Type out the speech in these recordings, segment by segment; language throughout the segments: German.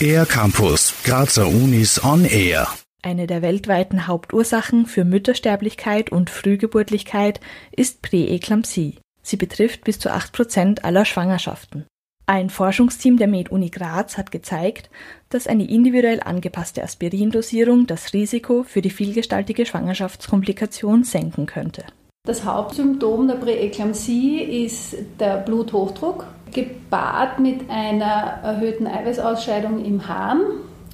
Air Campus, Grazer Unis on Air. Eine der weltweiten Hauptursachen für Müttersterblichkeit und Frühgeburtlichkeit ist Präeklampsie. Sie betrifft bis zu acht Prozent aller Schwangerschaften. Ein Forschungsteam der Med-Uni Graz hat gezeigt, dass eine individuell angepasste Aspirindosierung das Risiko für die vielgestaltige Schwangerschaftskomplikation senken könnte. Das Hauptsymptom der Präeklampsie ist der Bluthochdruck, gepaart mit einer erhöhten Eiweißausscheidung im Harn,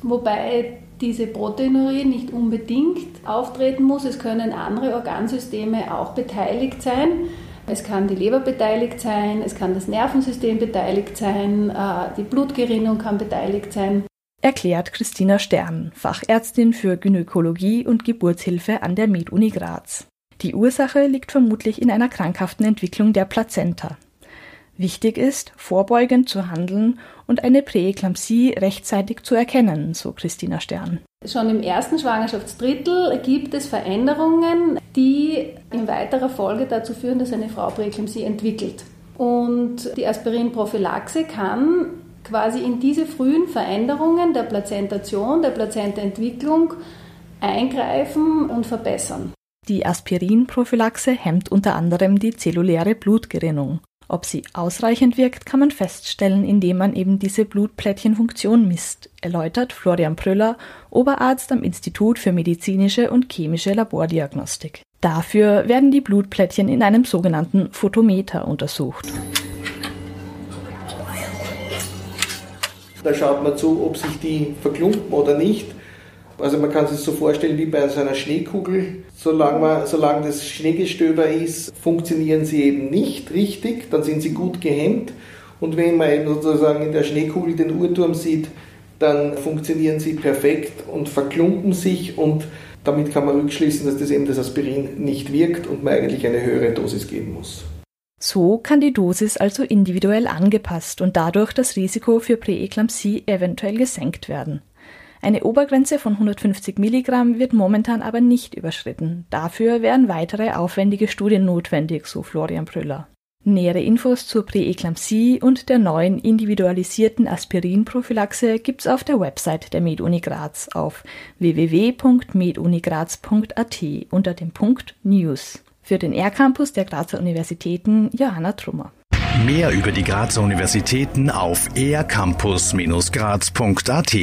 wobei diese Proteinurie nicht unbedingt auftreten muss. Es können andere Organsysteme auch beteiligt sein. Es kann die Leber beteiligt sein, es kann das Nervensystem beteiligt sein, äh, die Blutgerinnung kann beteiligt sein. Erklärt Christina Stern, Fachärztin für Gynäkologie und Geburtshilfe an der Med-Uni Graz. Die Ursache liegt vermutlich in einer krankhaften Entwicklung der Plazenta. Wichtig ist, vorbeugend zu handeln und eine Präeklampsie rechtzeitig zu erkennen, so Christina Stern. Schon im ersten Schwangerschaftsdrittel gibt es Veränderungen, die in weiterer Folge dazu führen, dass eine Frau Präeklampsie entwickelt. Und die Aspirinprophylaxe kann quasi in diese frühen Veränderungen der Plazentation, der Plazentaentwicklung eingreifen und verbessern. Die Aspirinprophylaxe hemmt unter anderem die zelluläre Blutgerinnung. Ob sie ausreichend wirkt, kann man feststellen, indem man eben diese Blutplättchenfunktion misst, erläutert Florian Pröller, Oberarzt am Institut für medizinische und chemische Labordiagnostik. Dafür werden die Blutplättchen in einem sogenannten Photometer untersucht. Da schaut man zu, ob sich die verklumpen oder nicht. Also man kann sich so vorstellen wie bei so einer Schneekugel. Solange, man, solange das Schneegestöber ist, funktionieren sie eben nicht richtig, dann sind sie gut gehemmt. Und wenn man eben sozusagen in der Schneekugel den Uhrturm sieht, dann funktionieren sie perfekt und verklumpen sich und damit kann man rückschließen, dass das eben das Aspirin nicht wirkt und man eigentlich eine höhere Dosis geben muss. So kann die Dosis also individuell angepasst und dadurch das Risiko für Präeklampsie eventuell gesenkt werden. Eine Obergrenze von 150 Milligramm wird momentan aber nicht überschritten. Dafür wären weitere aufwendige Studien notwendig, so Florian Brüller. Nähere Infos zur Präeklampsie und der neuen individualisierten Aspirinprophylaxe gibt's auf der Website der MedUni Graz auf www.medunigraz.at unter dem Punkt News. Für den R-Campus der Grazer Universitäten Johanna Trummer. Mehr über die Grazer Universitäten auf ercampus-graz.at